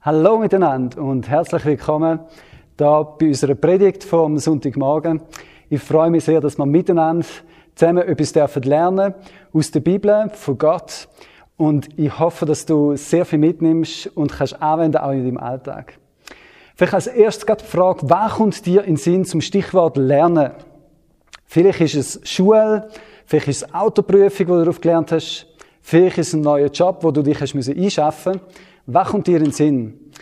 Hallo miteinander und herzlich willkommen da bei unserer Predigt vom Sonntagmorgen. Ich freue mich sehr, dass wir miteinander zusammen etwas dürfen lernen aus der Bibel, von Gott. Und ich hoffe, dass du sehr viel mitnimmst und kannst anwenden auch in deinem Alltag. Vielleicht als erstes gerade die Frage, was kommt dir in den Sinn zum Stichwort Lernen? Vielleicht ist es Schule, vielleicht ist es Autoprüfung, die du darauf gelernt hast, vielleicht ist es ein neuer Job, wo du dich hast einschaffen musst. Was kommt dir in Sinn?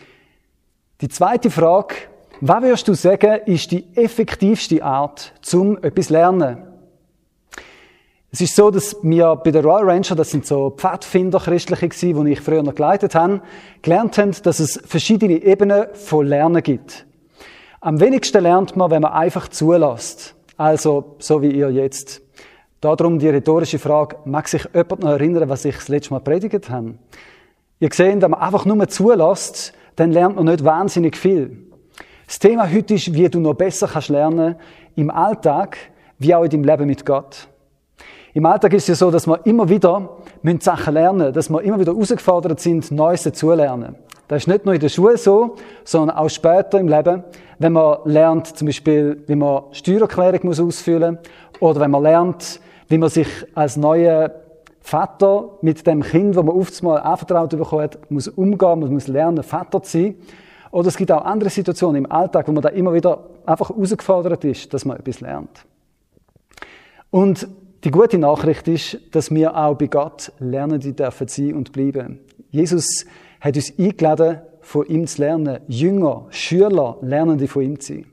Die zweite Frage, was würdest du sagen, ist die effektivste Art, zum etwas lernen? Es ist so, dass wir bei der Royal Ranger, das sind so Pfadfinder christliche gewesen, die ich früher noch geleitet habe, gelernt haben, dass es verschiedene Ebenen von Lernen gibt. Am wenigsten lernt man, wenn man einfach zulässt. Also, so wie ihr jetzt. Darum die rhetorische Frage, mag sich jemand noch erinnern, was ich das letzte Mal predigt habe? Ihr seht, wenn man einfach nur zulässt, dann lernt man nicht wahnsinnig viel. Das Thema heute ist, wie du noch besser kannst lernen im Alltag, wie auch in deinem Leben mit Gott. Im Alltag ist es ja so, dass wir immer wieder Sachen lernen müssen, dass wir immer wieder herausgefordert sind, Neues zu lernen. Das ist nicht nur in der Schule so, sondern auch später im Leben, wenn man lernt, zum Beispiel, wie man Steuererklärung muss ausfüllen oder wenn man lernt, wie man sich als neuer Vater mit dem Kind, das man oft mal anvertraut bekommen hat, muss umgehen, man muss lernen, Vater zu sein. Oder es gibt auch andere Situationen im Alltag, wo man da immer wieder einfach herausgefordert ist, dass man etwas lernt. Und die gute Nachricht ist, dass wir auch bei Gott lernen, die dürfen sein und bleiben. Jesus hat uns eingeladen, von ihm zu lernen. Jünger, Schüler, Lernende von ihm zu sein.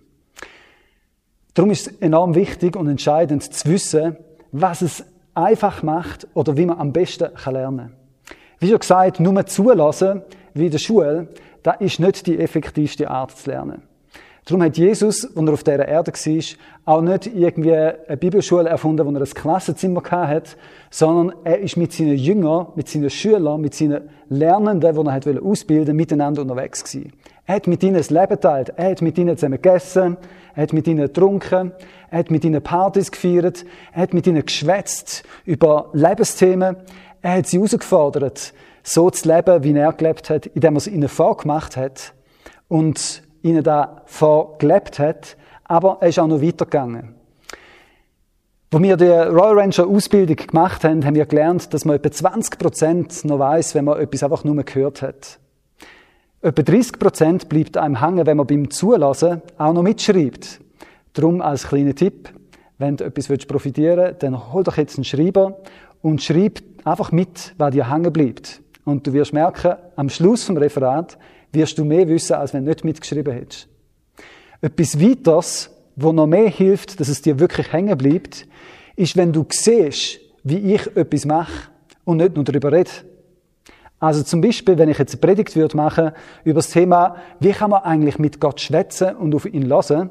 Darum ist es enorm wichtig und entscheidend zu wissen, was es einfach macht oder wie man am besten lernen kann. Wie schon gesagt, nur zulassen, wie in der Schule, das ist nicht die effektivste Art zu lernen. Darum hat Jesus, als er auf dieser Erde war, auch nicht irgendwie eine Bibelschule erfunden, wo er ein Klassenzimmer hatte, sondern er ist mit seinen Jüngern, mit seinen Schülern, mit seinen Lernenden, die er ausbilden miteinander unterwegs gewesen. Er hat mit ihnen das Leben geteilt. Er hat mit ihnen zusammen gegessen. Er hat mit ihnen getrunken. Er hat mit ihnen Partys gefeiert. Er hat mit ihnen geschwätzt über Lebensthemen. Er hat sie herausgefordert, so zu leben, wie er gelebt hat, indem er es ihnen vorgemacht hat und ihnen da vorgelebt hat. Aber er ist auch noch weitergegangen. Wo wir die Royal Ranger Ausbildung gemacht haben, haben wir gelernt, dass man etwa 20 Prozent noch weiß, wenn man etwas einfach nur gehört hat. Etwa 30 Prozent bleibt einem hängen, wenn man beim Zulassen auch noch mitschreibt. Drum als kleiner Tipp, wenn du etwas profitieren willst, dann hol doch jetzt einen Schreiber und schreib einfach mit, was dir hängen bleibt. Und du wirst merken, am Schluss vom Referat wirst du mehr wissen, als wenn du nicht mitgeschrieben hättest. Etwas weiteres, wo noch mehr hilft, dass es dir wirklich hängen bleibt, ist, wenn du siehst, wie ich etwas mache und nicht nur darüber rede. Also zum Beispiel, wenn ich jetzt eine Predigt würde machen über das Thema, wie kann man eigentlich mit Gott schwätzen und auf ihn hören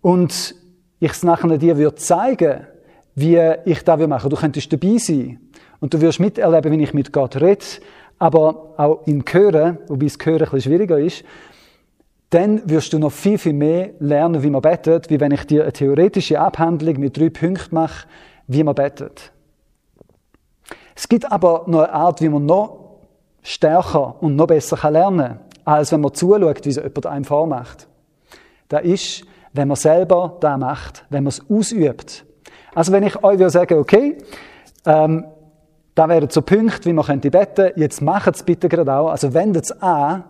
und ich es nachher dir würde zeigen, wie ich das machen würde. Du könntest dabei sein und du wirst miterleben, wie ich mit Gott rede, aber auch ihn hören, wobei das Hören ein bisschen schwieriger ist, dann wirst du noch viel, viel mehr lernen, wie man betet, wie wenn ich dir eine theoretische Abhandlung mit drei Punkten mache, wie man betet. Es gibt aber noch eine Art, wie man noch stärker und noch besser lernen kann, als wenn man zuschaut, wie es jemand einem vormacht. Das ist, wenn man selber da macht, wenn man es ausübt. Also wenn ich euch sagen, okay, ähm, da wären so Punkte, wie man könnte beten, jetzt macht es bitte gerade auch, also wendet es an,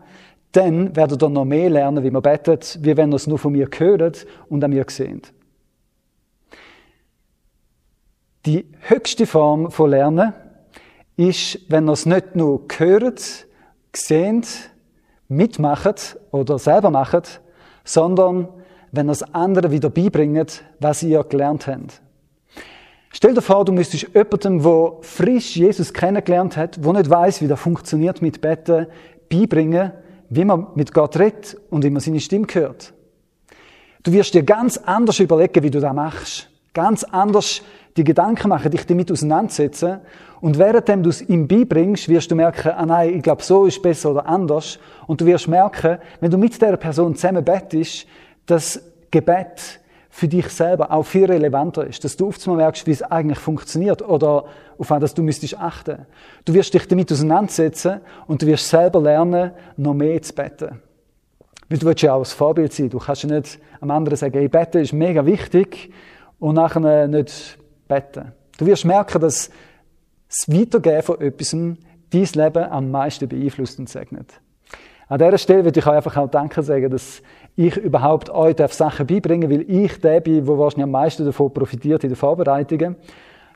dann werdet ihr noch mehr lernen, wie man betet, wie wenn ihr es nur von mir hört und an mir seht. Die höchste Form von Lernen ist, wenn ihr es nicht nur hört, seht, mitmacht oder selber macht, sondern wenn ihr es anderen wieder beibringt, was ihr gelernt habt. Stell dir vor, du müsstest jemandem, der frisch Jesus kennengelernt hat, der nicht weiß, wie das funktioniert mit Betten, beibringen, wie man mit Gott redet und wie man seine Stimme hört. Du wirst dir ganz anders überlegen, wie du das machst. Ganz anders die Gedanken machen, dich damit auseinandersetzen. Und währenddem du es ihm beibringst, wirst du merken, ah nein, ich glaube, so ist besser oder anders. Und du wirst merken, wenn du mit der Person zusammen bettest, dass Gebet für dich selber auch viel relevanter ist, dass du oft mal merkst, wie es eigentlich funktioniert oder auf was du müsstest achten. Du wirst dich damit auseinandersetzen und du wirst selber lernen, noch mehr zu beten. Weil du willst ja auch das Vorbild sein. Du kannst ja nicht am anderen sagen, hey, beten ist mega wichtig und nachher nicht beten. Du wirst merken, dass das Weitergeben von etwas dein Leben am meisten beeinflusst und segnet. An dieser Stelle würde ich euch einfach auch Danke sagen, dass ich überhaupt euch Sachen beibringen darf, weil ich der bin, der wahrscheinlich am meisten davon profitiert in den Vorbereitungen.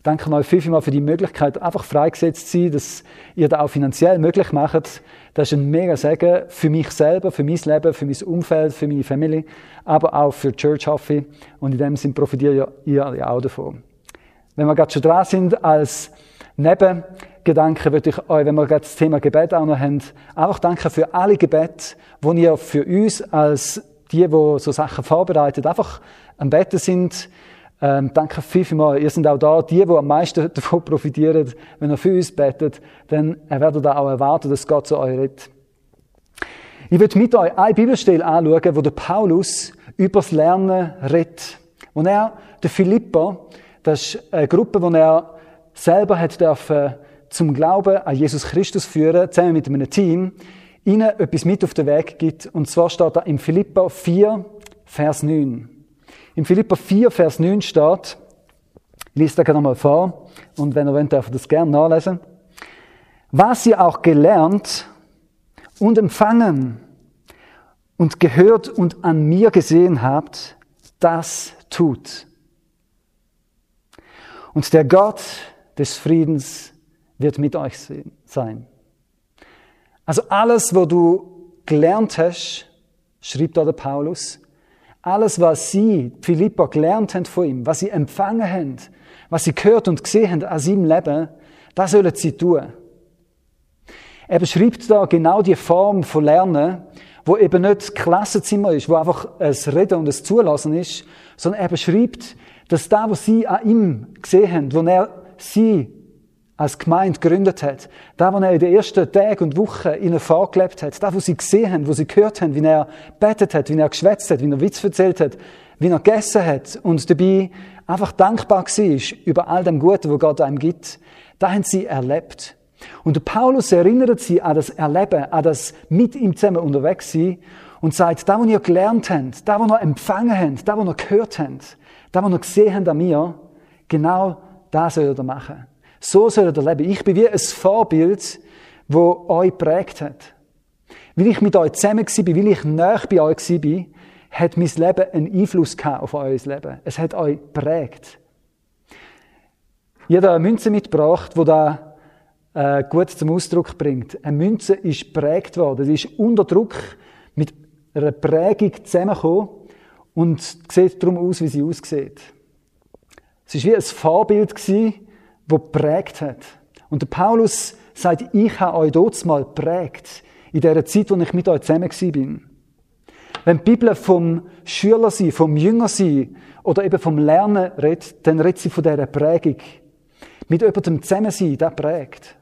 Danke euch vielmal für die Möglichkeit, einfach freigesetzt zu sein, dass ihr das auch finanziell möglich macht. Das ist ein mega Segen für mich selber, für mein Leben, für mein Umfeld, für meine Familie, aber auch für Church hoffe Und in dem Sinn profitiert ihr ja auch davon. Wenn wir gerade schon dran sind, als Nebengedanke würde ich euch, wenn wir gerade das Thema Gebet auch noch haben, einfach danken für alle Gebete, die ihr für uns als die, die so Sachen vorbereitet, einfach am Betten sind. Ähm, danke viel, viel mal. Ihr seid auch da, die, die am meisten davon profitieren, wenn ihr für uns betet, dann werdet ihr auch erwarten, dass Gott zu euch redet. Ich würde mit euch eine Bibelstelle anschauen, wo der Paulus über das Lernen redet. Wo er, der Philippa, das ist eine Gruppe, die er selber hat dürfen zum Glauben an Jesus Christus führen, zusammen mit einem Team, ihnen etwas mit auf den Weg gibt. Und zwar steht da im Philippa 4, Vers 9. Im Philippa 4, Vers 9 steht, ich lese da gerne nochmal vor, und wenn ihr wollt, dürft ihr das gerne nachlesen. Was ihr auch gelernt und empfangen und gehört und an mir gesehen habt, das tut. Und der Gott des Friedens wird mit euch sein. Also alles, was du gelernt hast, schrieb da der Paulus, alles, was sie, Philippa, gelernt haben von ihm, was sie empfangen haben, was sie gehört und gesehen haben an seinem Leben, das sollen sie tun. Er beschreibt da genau die Form von Lernen, wo eben nicht Klassenzimmer ist, wo einfach ein Reden und ein Zulassen ist, sondern er beschreibt, dass da, was sie an ihm gesehen haben, wo er sie als Gemeinde gegründet hat, da, wo er in den ersten Tagen und Wochen ihnen vorgelebt hat, da, wo sie gesehen haben, wo sie gehört haben, wie er betet hat, wie er geschwätzt hat, wie er Witz erzählt hat, wie er gegessen hat und dabei einfach dankbar war über all dem Guten, wo Gott einem gibt, da haben sie erlebt. Und Paulus erinnert sie an das Erleben, an das mit ihm zusammen unterwegs sein und sagt, da, wo ihr gelernt habt, da, wo ihr empfangen habt, da, wo ihr gehört habt, da, wo ihr gesehen habt an mir, genau das soll er machen. So soll er leben. Ich bin wie ein Vorbild, wo euch prägt hat. Weil ich mit euch zusammen war, weil ich näher bei euch war, hat mein Leben einen Einfluss auf euer Leben. Es hat euch prägt. Jeder eine Münze mitgebracht, wo da äh, gut zum Ausdruck bringt. Eine Münze ist prägt worden. Sie ist unter Druck mit einer Prägung zusammengekommen und sieht darum aus, wie sie aussieht. Es war wie ein Vorbild, das prägt hat. Und der Paulus sagt, ich habe euch dort mal prägt, in der Zeit, wo ich mit euch zusammen bin. Wenn die Bibel vom Schüler sein, vom Jünger sein oder eben vom Lernen redet, dann redet sie von dieser Prägung. Mit jemandem zusammen sein, das prägt.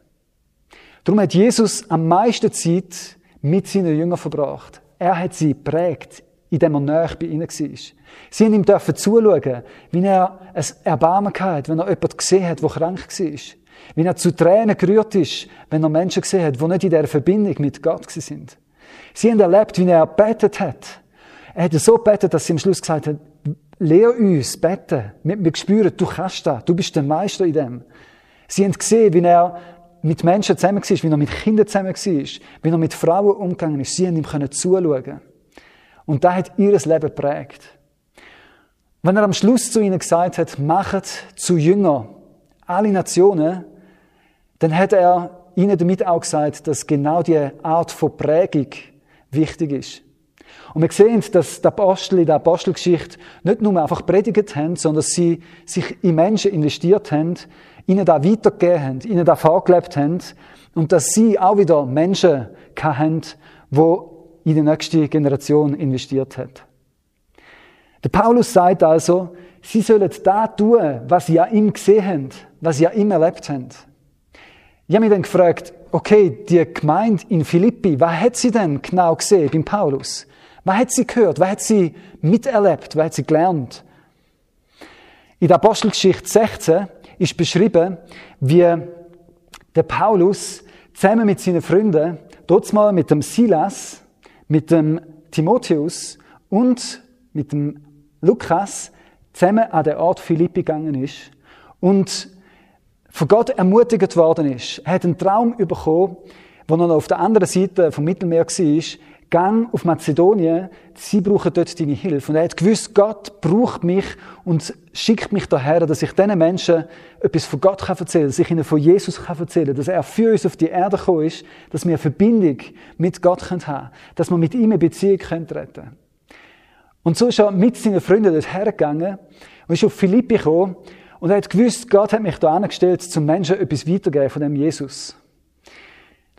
Darum hat Jesus am meisten Zeit mit seinen Jüngern verbracht. Er hat sie prägt indem er näher bei ihnen war. Sie haben ihm dürfen zuschauen, wie er ein Erbarmen hatte, wenn er jemanden gesehen hat, der krank war. Wie er zu Tränen gerührt ist, wenn er Menschen gesehen hat, die nicht in dieser Verbindung mit Gott sind. Sie haben erlebt, wie er betet hat. Er hat so betet, dass sie am Schluss gesagt hat, lehr uns beten. Wir, wir spüren, du kannst das. Du bist der Meister in dem. Sie haben gesehen, wie er mit Menschen zusammen war, wie er mit Kindern zusammen war, wie er mit Frauen umgegangen ist. Sie haben ihm zuschauen und das hat ihr Leben geprägt. Wenn er am Schluss zu ihnen gesagt hat, macht zu Jünger alle Nationen, dann hat er ihnen damit auch gesagt, dass genau die Art von Prägung wichtig ist. Und wir sehen, dass die Apostel in der Apostelgeschichte nicht nur einfach predigt haben, sondern dass sie sich in Menschen investiert haben, ihnen da weitergegeben haben, ihnen da vorgelebt haben und dass sie auch wieder Menschen haben, die in die nächste Generation investiert hat. Der Paulus sagt also, sie sollen da tun, was sie an ihm gesehen haben, was sie an ihm erlebt haben. Ich habe mich dann gefragt, okay, die Gemeinde in Philippi, was hat sie denn genau gesehen beim Paulus? Was hat sie gehört? Was hat sie miterlebt? Was hat sie gelernt In der Apostelgeschichte 16 ist beschrieben, wie der Paulus zusammen mit seinen Freunden, dort mal mit dem Silas, mit dem Timotheus und mit dem Lukas zusammen an den Ort Philippi gegangen ist und von Gott ermutigt worden ist. Er hat einen Traum bekommen, wo er auf der anderen Seite vom Mittelmeer war, gang auf Mazedonien, sie brauchen dort deine Hilfe. Und er hat gewusst, Gott braucht mich und schickt mich daher, dass ich diesen Menschen etwas von Gott kann erzählen kann, dass ich ihnen von Jesus kann erzählen dass er für uns auf die Erde gekommen ist, dass wir eine Verbindung mit Gott haben können, dass wir mit ihm eine Beziehung können treten Und so ist er mit seinen Freunden dort hergegangen und ist auf Philippi gekommen und er hat gewusst, Gott hat mich da angestellt, zum Menschen etwas weitergeben von dem Jesus.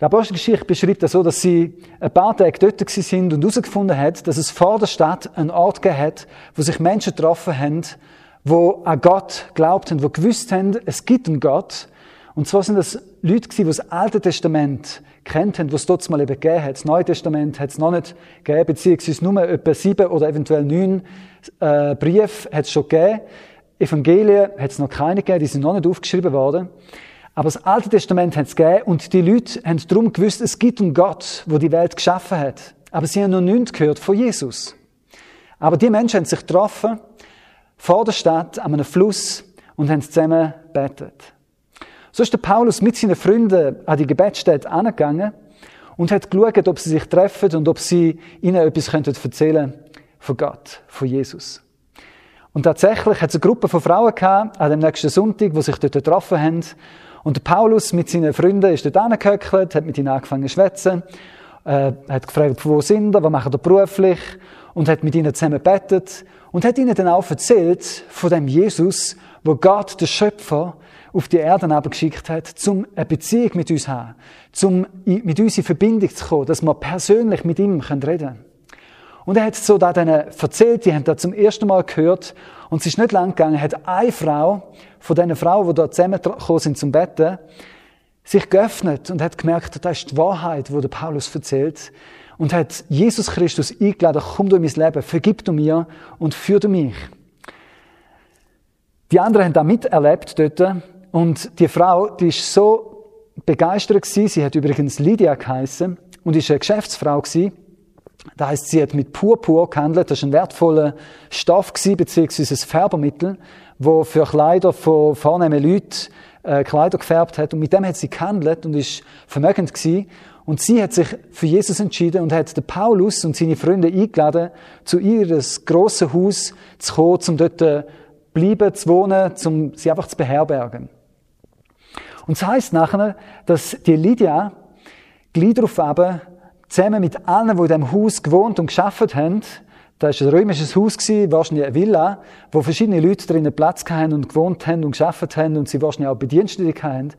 Die Apostelgeschichte beschreibt das so, dass sie ein paar Tage dort sind und herausgefunden hat, dass es vor der Stadt einen Ort gegeben hat, wo sich Menschen getroffen haben, wo an Gott glaubt haben, wo gewusst haben, es gibt einen Gott. Und zwar sind das Leute gewesen, die das Alte Testament kennt haben, was es dort mal eben gegeben hat. Das Neue Testament hat es noch nicht gegeben, beziehungsweise nur etwa sieben oder eventuell neun äh, Briefe hat es schon gegeben. Evangelien hat es noch keine gegeben, die sind noch nicht aufgeschrieben worden. Aber das Alte Testament hat es gegeben und die Leute haben darum gewusst, es gibt einen Gott, der die Welt geschaffen hat. Aber sie haben noch nichts gehört von Jesus. Aber die Menschen haben sich getroffen, vor der Stadt, an einem Fluss, und haben zusammen betet. So ist der Paulus mit seinen Freunden an die Gebetsstätte angegangen und hat geschaut, ob sie sich treffen und ob sie ihnen etwas erzählen könnten von Gott, von Jesus. Und tatsächlich hat es eine Gruppe von Frauen gehabt, an dem nächsten Sonntag, die sich dort getroffen haben und Paulus mit seinen Freunden ist dort angehöckelt, hat mit ihnen angefangen zu schwätzen, äh, hat gefragt, wo sind sie, was machen sie beruflich und hat mit ihnen zusammen gebetet und hat ihnen dann auch erzählt von dem Jesus, wo Gott, der Schöpfer, auf die Erde geschickt hat, um eine Beziehung mit uns zu haben, um mit uns in Verbindung zu kommen, dass wir persönlich mit ihm reden können. Und er hat so da denen erzählt, die haben da zum ersten Mal gehört und es ist nicht lang gegangen, hat eine Frau von diesen Frauen, die da zusammengekommen sind zum Betten, sich geöffnet und hat gemerkt, das ist die Wahrheit, wo der Paulus erzählt. Und hat Jesus Christus eingeladen, komm du in mein Leben, vergib du mir und führ du mich. Die anderen haben da miterlebt dort. Und die Frau, die ist so begeistert gewesen, sie hat übrigens Lydia geheißen und ist eine Geschäftsfrau gewesen, das heißt, sie hat mit Purpur gehandelt. Das ist ein wertvoller Stoff gewesen, beziehungsweise ein Färbermittel, wo für Kleider von vornehmen Leuten äh, Kleider gefärbt hat. Und mit dem hat sie gehandelt und ist vermögend gewesen. Und sie hat sich für Jesus entschieden und hat den Paulus und seine Freunde eingeladen, zu ihres grossen Haus zu kommen, um dort äh, bleiben, zu wohnen, um sie einfach zu beherbergen. Und es heisst nachher, dass die Lydia gleich darauf zusammen mit allen, die in diesem Haus gewohnt und geschafft haben, das war ein römisches Haus, wahrscheinlich eine Villa, wo verschiedene Leute drinnen Platz hatten und gewohnt haben und geschafft haben und sie wahrscheinlich auch Bedienstete hatten,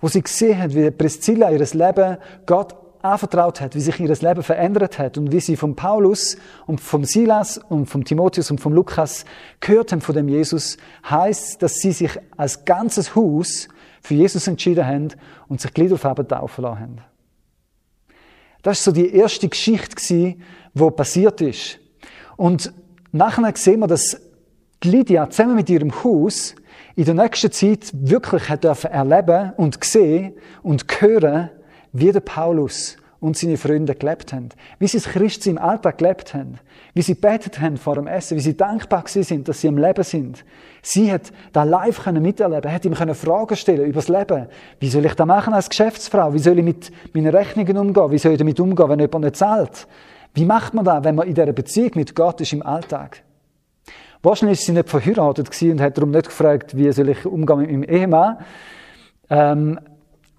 wo sie gesehen haben, wie Priscilla ihr Leben Gott anvertraut hat, wie sich ihr Leben verändert hat und wie sie von Paulus und vom Silas und vom Timotheus und vom Lukas gehört haben von dem Jesus, heißt, dass sie sich als ganzes Haus für Jesus entschieden haben und sich Glied auf taufen lassen haben. Das ist so die erste Geschichte gewesen, wo passiert ist. Und nachher sehen wir, dass Lydia zusammen mit ihrem Haus in der nächsten Zeit wirklich hat erleben und sehen und hören, wie der Paulus und seine Freunde gelebt haben. Wie sie das Christsein im Alltag gelebt haben. Wie sie betet haben vor dem Essen. Wie sie dankbar sind, dass sie im Leben sind. Sie hat da live können miterleben, hat ihm können Fragen stellen über das Leben. Wie soll ich das machen als Geschäftsfrau? Wie soll ich mit meinen Rechnungen umgehen? Wie soll ich damit umgehen, wenn jemand nicht zahlt? Wie macht man das, wenn man in dieser Beziehung mit Gott ist im Alltag? Wahrscheinlich ist sie nicht verheiratet und hat darum nicht gefragt, wie soll ich umgehen mit meinem Ehemann. Ähm,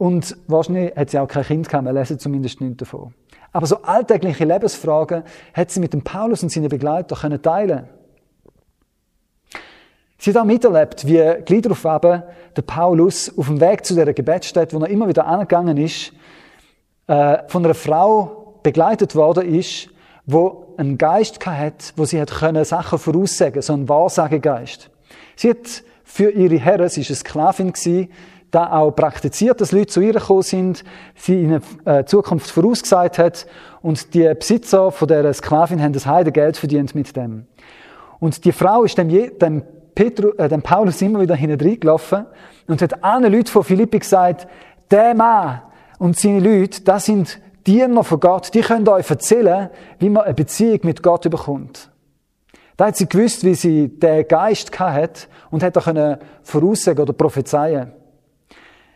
und wahrscheinlich hat sie auch kein Kind gehabt, wir lesen zumindest nichts davon. Aber so alltägliche Lebensfragen hat sie mit dem Paulus und seinen Begleitern können teilen Sie hat auch miterlebt, wie gleich darauf eben der Paulus auf dem Weg zu dieser Gebetsstätte, wo er immer wieder angegangen ist, äh, von einer Frau begleitet worden ist, wo einen Geist hat, wo sie hat können Sachen voraussagen, so ein Wahrsagegeist. Sie hat für ihre Herren, sie war eine Sklavin gewesen, da auch praktiziert, dass Leute zu ihr gekommen sind, sie ihnen äh, Zukunft vorausgesagt hat und die Besitzer von der Sklavin haben das Heidengeld verdient mit dem. Und die Frau ist dem, dem Petru, äh, dem Paulus immer wieder hinten gelaufen und hat allen Leuten von Philippi gesagt, der Mann und seine Leute, das sind Diener von Gott, die können euch erzählen, wie man eine Beziehung mit Gott bekommt. Da hat sie gewusst, wie sie den Geist hat und hat auch voraussagen oder prophezeien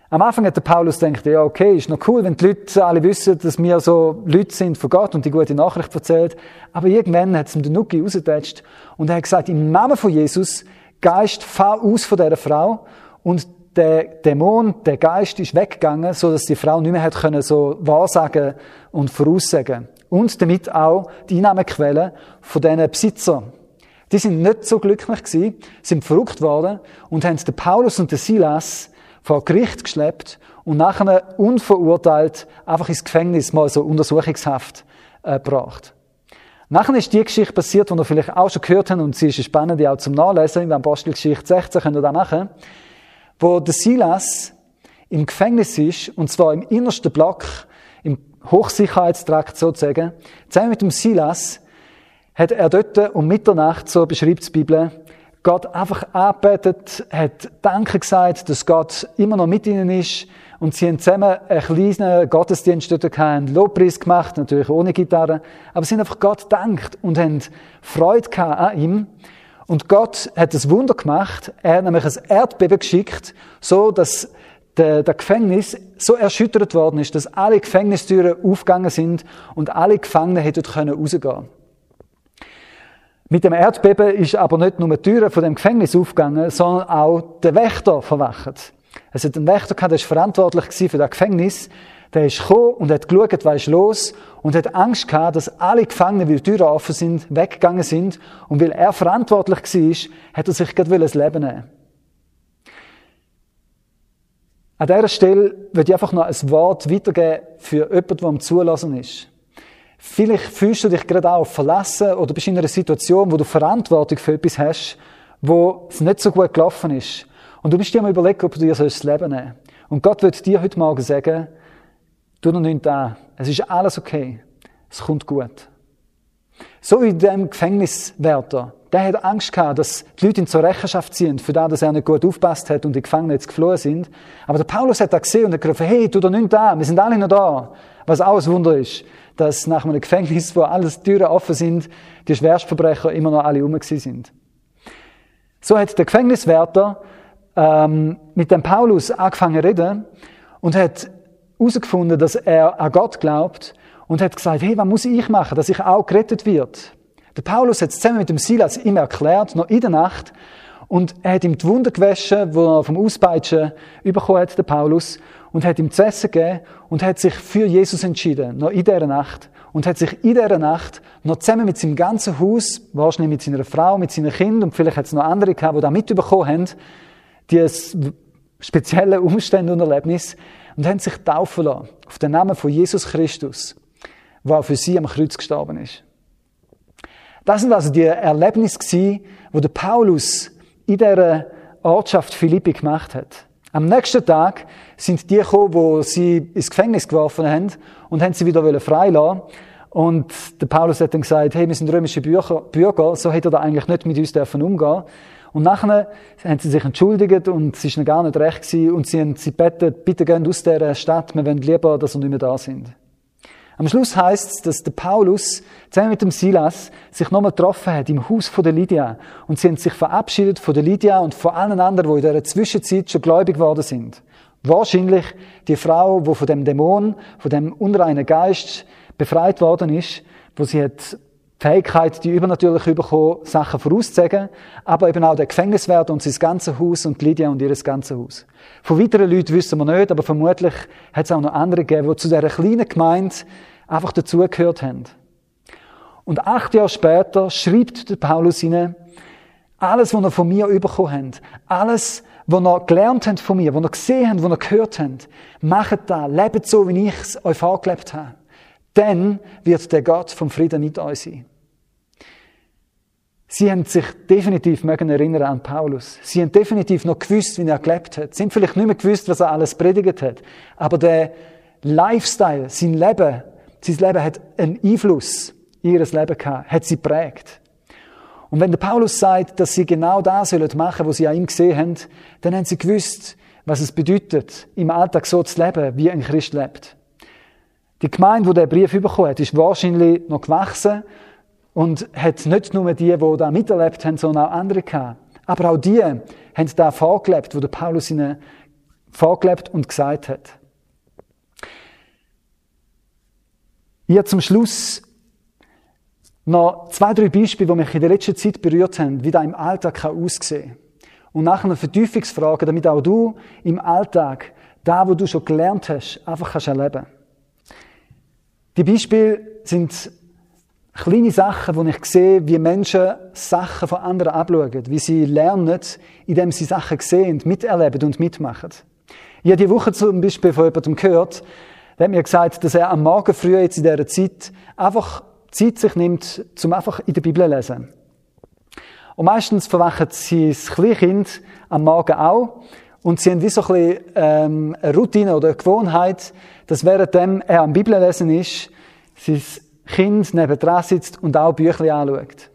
am Anfang hat der Paulus gedacht, ja, okay, ist noch cool, wenn die Leute alle wissen, dass wir so Leute sind von Gott und die gute Nachricht erzählt. Aber irgendwann hat es ihm den Nuki rausgetatscht und er hat gesagt, im Namen von Jesus, Geist, fahr aus von dieser Frau und der Dämon, der Geist ist weggegangen, so dass die Frau nicht mehr hat können so wahrsagen und voraussagen. Und damit auch die Einnahmequelle von diesen Besitzern. Die sind nicht so glücklich gewesen, sind verrückt worden und haben den Paulus und den Silas vor Gericht geschleppt und nachher unverurteilt einfach ins Gefängnis mal so Untersuchungshaft äh, gebracht. Nachher ist die Geschichte passiert, die ihr vielleicht auch schon gehört habt, und sie ist spannend, die auch zum Nachlesen, in der Apostelgeschichte 16 könnt ihr da machen, wo der Silas im Gefängnis ist, und zwar im innersten Block, im Hochsicherheitstrakt sozusagen. Zusammen mit dem Silas hat er dort um Mitternacht, so beschreibt die Bibel, Gott einfach angebetet, hat Danke gesagt, dass Gott immer noch mit ihnen ist. Und sie haben zusammen einen kleinen Gottesdienst dort gehabt, Lobpreis gemacht, natürlich ohne Gitarre. Aber sie haben einfach Gott dankt und haben Freude gehabt an ihm. Und Gott hat das Wunder gemacht. Er hat nämlich ein Erdbeben geschickt, so dass der, der Gefängnis so erschüttert worden ist, dass alle Gefängnistüren aufgegangen sind und alle Gefangenen hätten rausgehen können. Mit dem Erdbeben ist aber nicht nur die Türe von dem Gefängnis aufgegangen, sondern auch der Wächter verwacht. Es hat einen Wächter gehabt, der war verantwortlich für das Gefängnis. Der ist gekommen und hat geschaut, was ist los und hat Angst gehabt, dass alle Gefangenen, weil die Türen offen sind, weggegangen sind. Und weil er verantwortlich war, hat er sich gerade das Leben nehmen An dieser Stelle würde ich einfach noch ein Wort weitergeben für jemanden, der am Zulassen ist. Vielleicht fühlst du dich gerade auch verlassen oder bist in einer Situation, wo du Verantwortung für etwas hast, wo es nicht so gut gelaufen ist. Und du bist dir am überlegen, ob du dir das Leben nehmen Und Gott wird dir heute Morgen sagen, tu noch nichts an. Es ist alles okay. Es kommt gut. So wie dem Gefängniswärter. Der hat Angst gehabt, dass die Leute ihn zur Rechenschaft ziehen, für das, dass er nicht gut aufpasst hat und die Gefangenen jetzt geflohen sind. Aber der Paulus hat das gesehen und hat gerufen, hey, tu doch nichts an, wir sind alle noch da. Was auch ein Wunder ist dass nach einem Gefängnis, wo alles Türen offen sind, die Schwerstverbrecher immer noch alle rum sind. So hat der Gefängniswärter ähm, mit dem Paulus angefangen zu reden und hat herausgefunden, dass er an Gott glaubt und hat gesagt, hey, was muss ich machen, dass ich auch gerettet wird? Der Paulus hat es zusammen mit dem Silas ihm erklärt, noch in der Nacht, und er hat ihm die Wunder gewaschen, die er vom Auspeitschen bekommen hat, der Paulus und hat ihm zu essen gegeben und hat sich für Jesus entschieden, noch in dieser Nacht. Und hat sich in dieser Nacht noch zusammen mit seinem ganzen Haus, wahrscheinlich mit seiner Frau, mit seinen Kindern und vielleicht hat es noch andere gehabt, die da mitbekommen haben, die spezielle Umstände und Erlebnis und haben sich taufen lassen auf den Namen von Jesus Christus, der für sie am Kreuz gestorben ist. Das sind also die Erlebnisse, die der Paulus in dieser Ortschaft Philippi gemacht hat. Am nächsten Tag sind die gekommen, wo sie ins Gefängnis geworfen haben und haben sie wieder freilassen. Und der Paulus hat dann gesagt, hey, wir sind römische Bürger, so hätte er da eigentlich nicht mit uns dürfen umgehen. Und nachher haben sie sich entschuldigt und es ihnen gar nicht recht gewesen und sie haben sie gebeten, bitte gehen aus dieser Stadt, wir wollen lieber, dass wir nicht mehr da sind. Am Schluss heißt es, dass der Paulus zusammen mit dem Silas sich nochmal getroffen hat im Haus von der Lydia. Und sie haben sich verabschiedet von der Lydia und von allen anderen, die in dieser Zwischenzeit schon gläubig geworden sind. Wahrscheinlich die Frau, wo von dem Dämon, von dem unreinen Geist befreit worden ist, wo sie hat Fähigkeit, die übernatürlich bekommen, Sachen vorauszusagen, aber eben auch der Gefängniswärter und sein ganzes Haus und Lydia und ihr ganzes Haus. Von weiteren Leuten wissen wir nicht, aber vermutlich hat es auch noch andere gegeben, die zu dieser kleinen Gemeinde einfach dazugehört haben. Und acht Jahre später schreibt der Paulus ihnen, alles, was ihr von mir bekommen habt, alles, was ihr gelernt habt von mir, was ihr gesehen habt, was ihr gehört habt, macht das, lebt so, wie ich es euch vorgelebt habe dann wird der Gott vom Frieden mit euch sein. Sie haben sich definitiv mögen erinnern an Paulus. Sie haben definitiv noch gewusst, wie er gelebt hat. Sie haben vielleicht nicht mehr gewusst, was er alles predigt hat. Aber der Lifestyle, sein Leben, sein Leben hat einen Einfluss in ihr Leben gehabt, hat sie prägt. Und wenn der Paulus sagt, dass sie genau das sollen machen, was sie an ihm gesehen haben, dann haben sie gewusst, was es bedeutet, im Alltag so zu leben, wie ein Christ lebt. Die Gemeinde, die der Brief bekommen hat, ist wahrscheinlich noch gewachsen und hat nicht nur die, die da miterlebt haben, sondern auch andere gehabt. Aber auch die haben da vorgelebt, wo der Paulus ihnen vorgelebt und gesagt hat. Habe zum Schluss noch zwei, drei Beispiele, die mich in der letzten Zeit berührt haben, wie das im Alltag aussehen kann. Und nachher eine Vertiefungsfrage, damit auch du im Alltag da, wo du schon gelernt hast, einfach kannst erleben. Die Beispiele sind kleine Sachen, wo ich sehe, wie Menschen Sachen von anderen abschauen, wie sie lernen, indem sie Sachen sehen, miterleben und mitmachen. Ich habe die Woche zum Beispiel von jemandem gehört, der hat mir gesagt, dass er am Morgen früh jetzt in dieser Zeit einfach Zeit sich nimmt, zum einfach in der Bibel zu lesen. Und meistens verwachen das Kleinkind am Morgen auch. Und sie haben wie so ein bisschen, ähm, eine Routine oder eine Gewohnheit, dass währenddem er am Bibellesen ist, sein Kind nebendran sitzt und auch Bücher anschaut.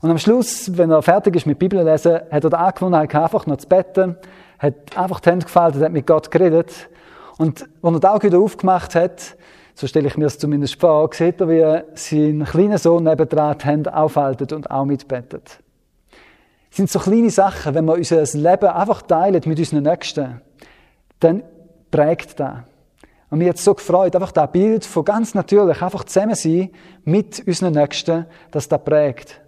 Und am Schluss, wenn er fertig ist mit Bibellesen, hat er die Angewohnheit einfach noch zu betten, hat einfach die Hände gefaltet, hat mit Gott geredet. Und als er die Augen wieder aufgemacht hat, so stelle ich mir das zumindest vor, sieht er, wie sein kleiner Sohn nebendran die Hände aufhaltet und auch mitbettet. Sind so kleine Sachen, wenn wir unser Leben einfach teilen mit unseren Nächsten, dann prägt das. Und mir hat so gefreut, einfach das Bild von ganz natürlich, einfach zusammen sein mit unseren Nächsten, dass das prägt.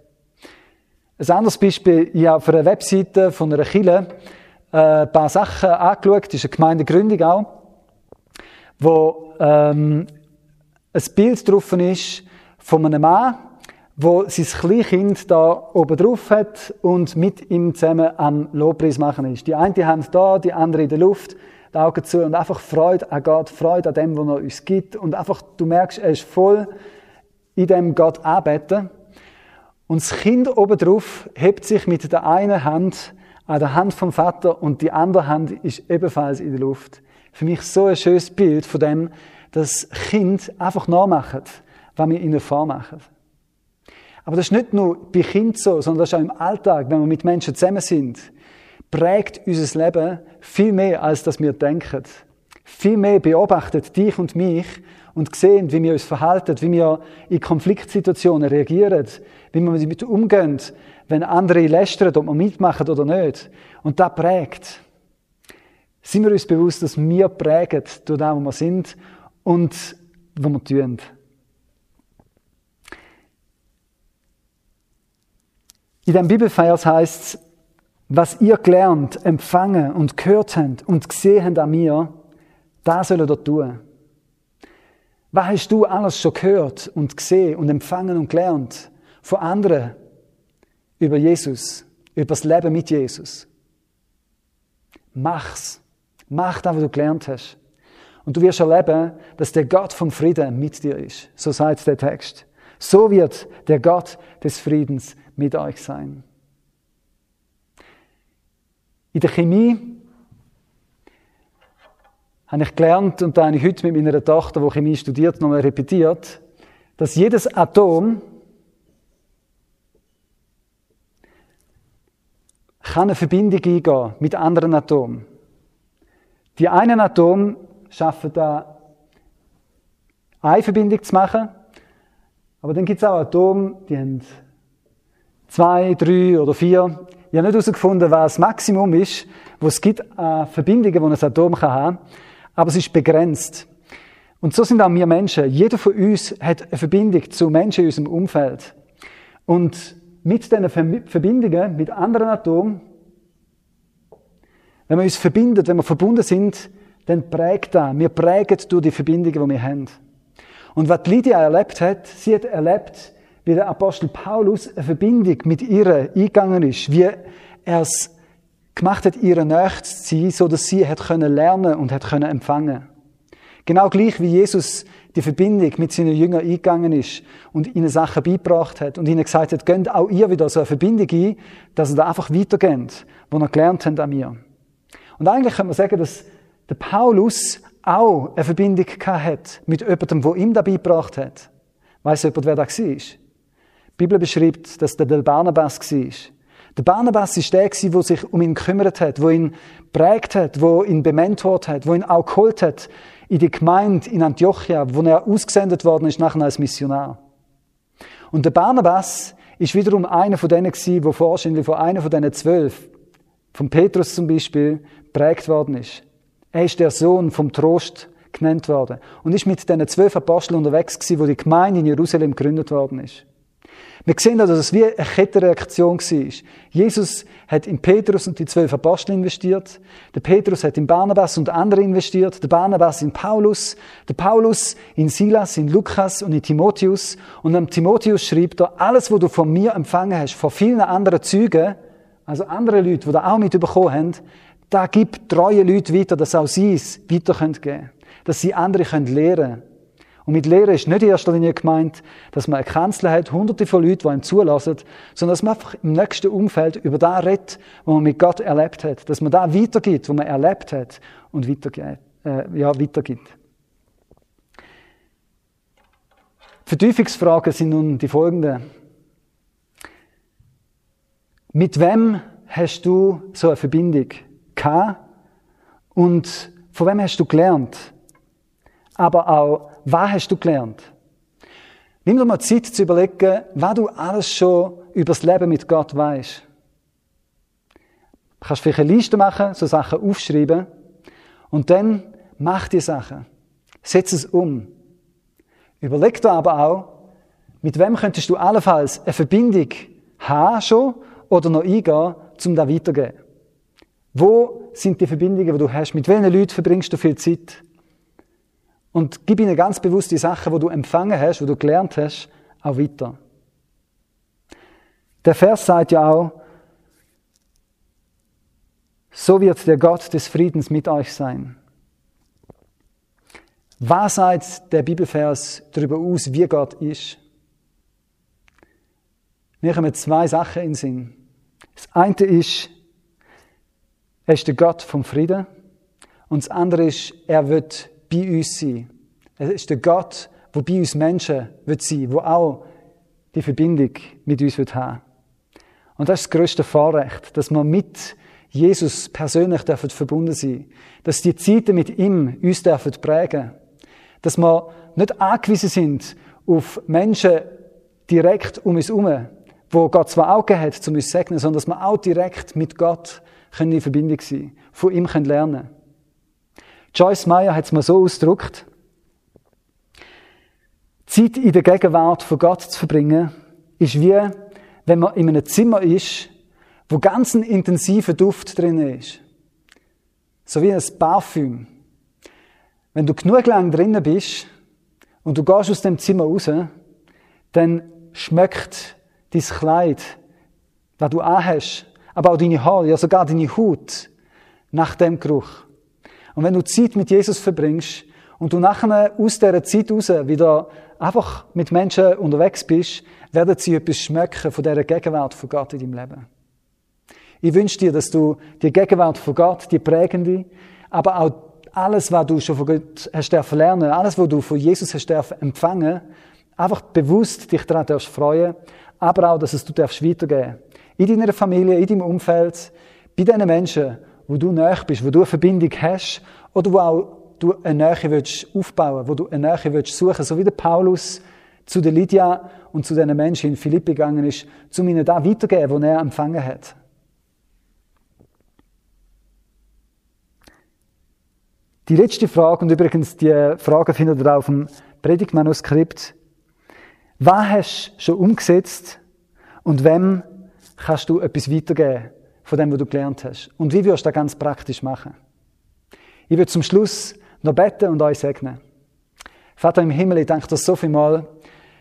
Ein anderes Beispiel, ich habe auf einer Webseite von einer Kille äh, ein paar Sachen angeschaut, das ist eine Gemeindegründung auch, wo ähm, ein Bild drauf ist von einem Mann, wo sein Kleinkind da oben drauf hat und mit ihm zusammen am Lobpreis machen ist. Die eine Hand da, die andere in der Luft, die Augen zu und einfach Freude an Gott, Freude an dem, was er uns gibt und einfach, du merkst, er ist voll in dem Gott anbeten. Und das Kind oben drauf hebt sich mit der einen Hand an der Hand vom Vater und die andere Hand ist ebenfalls in der Luft. Für mich so ein schönes Bild von dem, dass Kind einfach nachmachen, was wir ihnen vormachen. Aber das ist nicht nur bei Kind so, sondern das ist auch im Alltag, wenn wir mit Menschen zusammen sind, prägt unser Leben viel mehr, als dass wir denken. Viel mehr beobachtet dich und mich und sehen, wie wir uns verhalten, wie wir in Konfliktsituationen reagieren, wie wir damit umgehen, wenn andere lästern, ob wir mitmachen oder nicht. Und das prägt. Sind wir uns bewusst, dass wir prägen durch das, wo wir sind und wo wir tun. In dem Bibelvers heißt es, was ihr gelernt, empfangen und gehört habt und gesehen habt an mir, da sollt ihr tun. Was hast du alles schon gehört und gesehen und empfangen und gelernt von anderen über Jesus, über das Leben mit Jesus? Mach's. Mach das, was du gelernt hast. Und du wirst erleben, dass der Gott vom Frieden mit dir ist. So sagt der Text. So wird der Gott des Friedens mit euch sein. In der Chemie habe ich gelernt, und da habe ich heute mit meiner Tochter, die Chemie studiert, nochmal repetiert, dass jedes Atom kann eine Verbindung eingehen mit anderen Atomen. Die einen Atome schaffen da eine Verbindung zu machen, aber dann gibt es auch Atome, die haben zwei, drei oder vier. Ich habe nicht herausgefunden, was das Maximum ist, wo es gibt an Verbindungen, die ein Atom kann haben aber es ist begrenzt. Und so sind auch wir Menschen. Jeder von uns hat eine Verbindung zu Menschen in unserem Umfeld. Und mit diesen Verbindungen mit anderen Atomen, wenn wir uns verbinden, wenn wir verbunden sind, dann prägt das. Wir prägen durch die Verbindungen, die wir haben. Und was Lydia erlebt hat, sie hat erlebt, wie der Apostel Paulus eine Verbindung mit ihr eingegangen ist, wie er es gemacht hat, ihre Nächte zu sein, so dass sie hat können lernen und hat können empfangen. Genau gleich wie Jesus die Verbindung mit seinen Jüngern eingegangen ist und ihnen Sachen beigebracht hat und ihnen gesagt hat, gönnt auch ihr wieder so eine Verbindung ein, dass ihr da einfach weitergeht, wo ihr gelernt habt an mir. Und eigentlich kann man sagen, dass der Paulus auch eine Verbindung hat mit jemandem, der ihm da beigebracht hat. Weiss jemand, wer da war? Die Bibel beschreibt, dass der, der Barnabas war. Der Barnabas ist der, der sich um ihn gekümmert hat, wo ihn prägt hat, wo ihn bementort hat, wo ihn auch geholt hat in die Gemeinde in Antiochia, wo er ausgesendet worden ist nachher als Missionar. Und der Barnabas ist wiederum einer von denen gewesen, wo wahrscheinlich von einer von diesen zwölf, von Petrus zum Beispiel, prägt worden ist. Er ist der Sohn vom Trost genannt worden und ist mit diesen zwölf Aposteln unterwegs gewesen, wo die Gemeinde in Jerusalem gegründet worden ist. Wir sehen also, dass es wie eine Kettenreaktion war. Jesus hat in Petrus und die zwölf Apostel investiert. Der Petrus hat in Barnabas und andere investiert. Der Barnabas in Paulus. Der Paulus in Silas, in Lukas und in Timotheus. Und am Timotheus schreibt er, alles, was du von mir empfangen hast, von vielen anderen Zeugen, also andere Leute, die da auch mit bekommen haben, da gibt treue Leute weiter, dass auch sie es weitergeben können. Dass sie andere lernen können. Und mit Lehre ist nicht in erster Linie gemeint, dass man eine Kanzel hat, hunderte von Leuten, die einem zulassen, sondern dass man einfach im nächsten Umfeld über das redet, was man mit Gott erlebt hat. Dass man da weitergibt, was man erlebt hat und weitergibt. Äh, ja, weitergibt. Vertiefungsfragen sind nun die folgenden. Mit wem hast du so eine Verbindung gehabt? Und von wem hast du gelernt? Aber auch, was hast du gelernt? Nimm dir mal Zeit zu überlegen, was du alles schon über das Leben mit Gott weißt. Du kannst vielleicht eine Liste machen, so Sachen aufschreiben und dann mach die Sachen. Setz es um. Überleg dir aber auch, mit wem könntest du allenfalls eine Verbindung haben schon oder noch eingehen, um da weiterzugeben. Wo sind die Verbindungen, die du hast? Mit welchen Leuten verbringst du viel Zeit? Und gib ihnen ganz bewusst die Sachen, wo du empfangen hast, wo du gelernt hast, auch weiter. Der Vers sagt ja auch, so wird der Gott des Friedens mit euch sein. Was sagt der Bibelvers darüber aus, wie Gott ist? Mir kommen zwei Sachen in den Sinn. Das eine ist, er ist der Gott vom Frieden. Und das andere ist, er wird bei uns sein. Es ist der Gott, der bei uns Menschen wird sein, der auch die Verbindung mit uns wird haben. Und das ist das größte Vorrecht, dass wir mit Jesus persönlich verbunden sein, dass die Zeiten mit ihm uns dürfen prägen, dass wir nicht angewiesen sind auf Menschen direkt um uns herum, wo Gott zwar gegeben hat, um uns zu segnen, sondern dass wir auch direkt mit Gott können in Verbindung sein, von ihm können lernen. Joyce Meyer hat es mal so ausgedrückt, Zeit in der Gegenwart von Gott zu verbringen, ist wie, wenn man in einem Zimmer ist, wo ganz ein intensiver Duft drin ist. So wie ein Parfüm. Wenn du genug lang drinnen bist und du gehst aus dem Zimmer raus, dann schmeckt dein Kleid, das du anhast, aber auch deine Haare, ja sogar deine Haut, nach dem Geruch. Und wenn du Zeit mit Jesus verbringst und du nachher aus dieser Zeit raus wieder einfach mit Menschen unterwegs bist, werden sie etwas schmecken von dieser Gegenwart von Gott in deinem Leben. Ich wünsche dir, dass du die Gegenwart von Gott, die prägende, aber auch alles, was du schon von Gott hast dürfen lernen, alles, was du von Jesus hast dürfen empfangen, einfach bewusst dich daran darfst freuen, aber auch, dass es du darfst weitergeben. In deiner Familie, in deinem Umfeld, bei diesen Menschen, wo du näher bist, wo du eine Verbindung hast oder wo auch du eine Nähe willst aufbauen, wo du eine Nähe willst suchen, so wie der Paulus zu der Lydia und zu den Menschen in Philippi gegangen ist, um ihnen da weiterzugeben, was er empfangen hat. Die letzte Frage, und übrigens die Frage findet ihr auf dem Predigtmanuskript. Was hast du schon umgesetzt und wem kannst du etwas weitergeben von dem, was du gelernt hast? Und wie wirst du das ganz praktisch machen? Ich würde zum Schluss noch beten und euch segnen. Vater im Himmel, ich danke dir so viel mal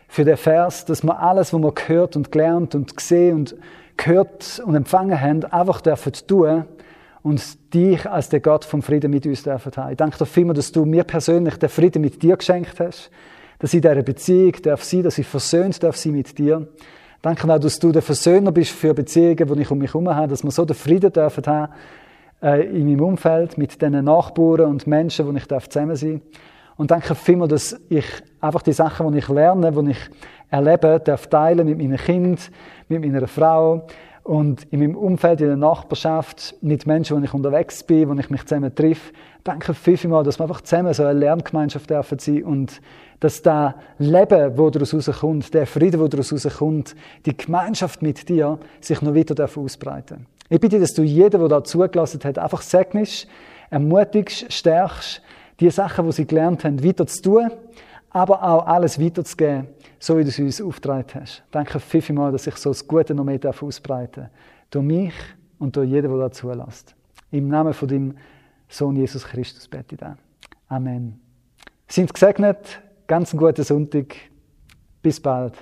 für den Vers, dass wir alles, was wir gehört und gelernt und gesehen und gehört und empfangen haben, einfach dürfen tun und dich als der Gott vom Frieden mit uns dürfen haben. Ich danke dir vielmals, dass du mir persönlich den Frieden mit dir geschenkt hast, dass ich in dieser Beziehung darf sein, dass ich versöhnt darf sein mit dir. Danke auch, dass du der Versöhner bist für Beziehungen, die ich um mich herum habe, dass wir so den Frieden dürfen haben, äh, in meinem Umfeld, mit den Nachbarn und Menschen, wo ich zusammen sein darf. Und danke vielmals, dass ich einfach die Sachen, die ich lerne, die ich erleben, darf teilen mit meinen Kind, mit meiner Frau und in meinem Umfeld, in der Nachbarschaft, mit Menschen, wo ich unterwegs bin, wo ich mich zusammen treffe. Danke vielmals, dass wir einfach zusammen so eine Lerngemeinschaft dürfen sein und dass das Leben, wo daraus rauskommt, der Frieden, wo daraus rauskommt, die Gemeinschaft mit dir sich noch weiter ausbreiten Ich bitte, dass du jeden, der da zugelassen hat, einfach segnest, ermutigst, stärkst, die Sachen, die sie gelernt haben, weiter zu tun, aber auch alles weiterzugeben, so wie du es uns aufgetragen hast. Danke vielmals, dass ich so das Gute noch mehr ausbreiten darf. Durch mich und durch jeden, der da zulässt. Im Namen von deinem Sohn Jesus Christus bete ich. Amen. Sind gesegnet, ganz einen guten Sonntag. Bis bald.